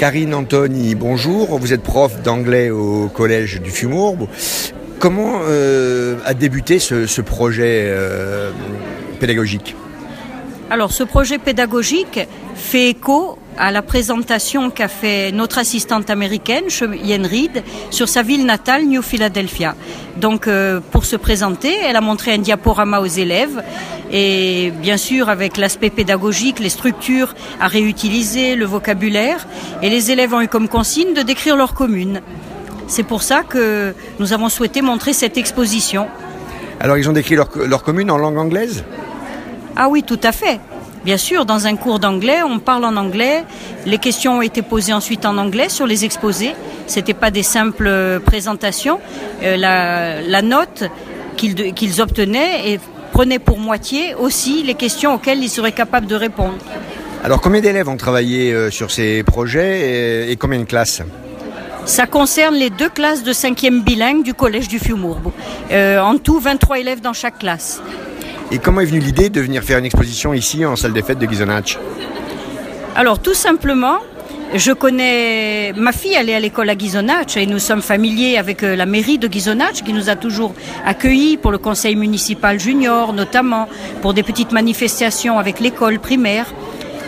Karine Antoni, bonjour. Vous êtes prof d'anglais au collège du Fumourbe. Comment euh, a débuté ce, projet euh, pédagogique? Alors, ce projet pédagogique fait écho à la présentation qu'a fait notre assistante américaine, Yen Reed, sur sa ville natale, New Philadelphia. Donc, euh, pour se présenter, elle a montré un diaporama aux élèves et bien sûr avec l'aspect pédagogique, les structures à réutiliser, le vocabulaire. Et les élèves ont eu comme consigne de décrire leur commune. C'est pour ça que nous avons souhaité montrer cette exposition. Alors, ils ont décrit leur, leur commune en langue anglaise? Ah oui, tout à fait. Bien sûr, dans un cours d'anglais, on parle en anglais. Les questions ont été posées ensuite en anglais sur les exposés. C'était pas des simples présentations. Euh, la, note qu'ils obtenaient et prenait pour moitié aussi les questions auxquelles ils seraient capables de répondre. Alors, combien d'élèves ont travaillé euh, sur ces projets et, combien de classes? Ça concerne les deux classes de 5e bilingue du collège du Fiumourbo. Euh, en tout, 23 élèves dans chaque classe. Et comment est venue l'idée de venir faire une exposition ici en salle des fêtes de Gizonach Alors tout simplement, je connais ma fille, est à l'école à Gizonach et nous sommes familiers avec euh, la mairie de Gizonach qui nous a toujours accueillis pour le conseil municipal junior notamment, pour des petites manifestations avec l'école primaire.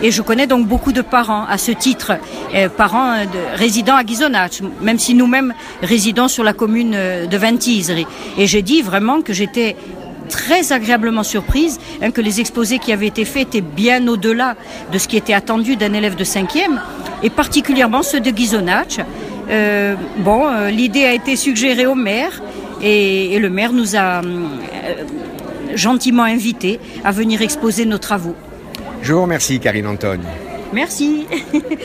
Et je connais donc beaucoup de parents à ce titre, euh, parents euh, de, résidant à Gizonach, même si nous-mêmes résidons sur la commune de Ventiseri. Et j'ai dit vraiment que j'étais très agréablement surprise hein, que les exposés qui avaient été faits étaient bien au-delà de ce qui était attendu d'un élève de 5e, et particulièrement ceux de Gizonach. Euh, bon, euh, l'idée a été suggérée au maire, et, le maire nous a euh, gentiment invités à venir exposer nos travaux. Je vous remercie, Karine Antoine. Merci.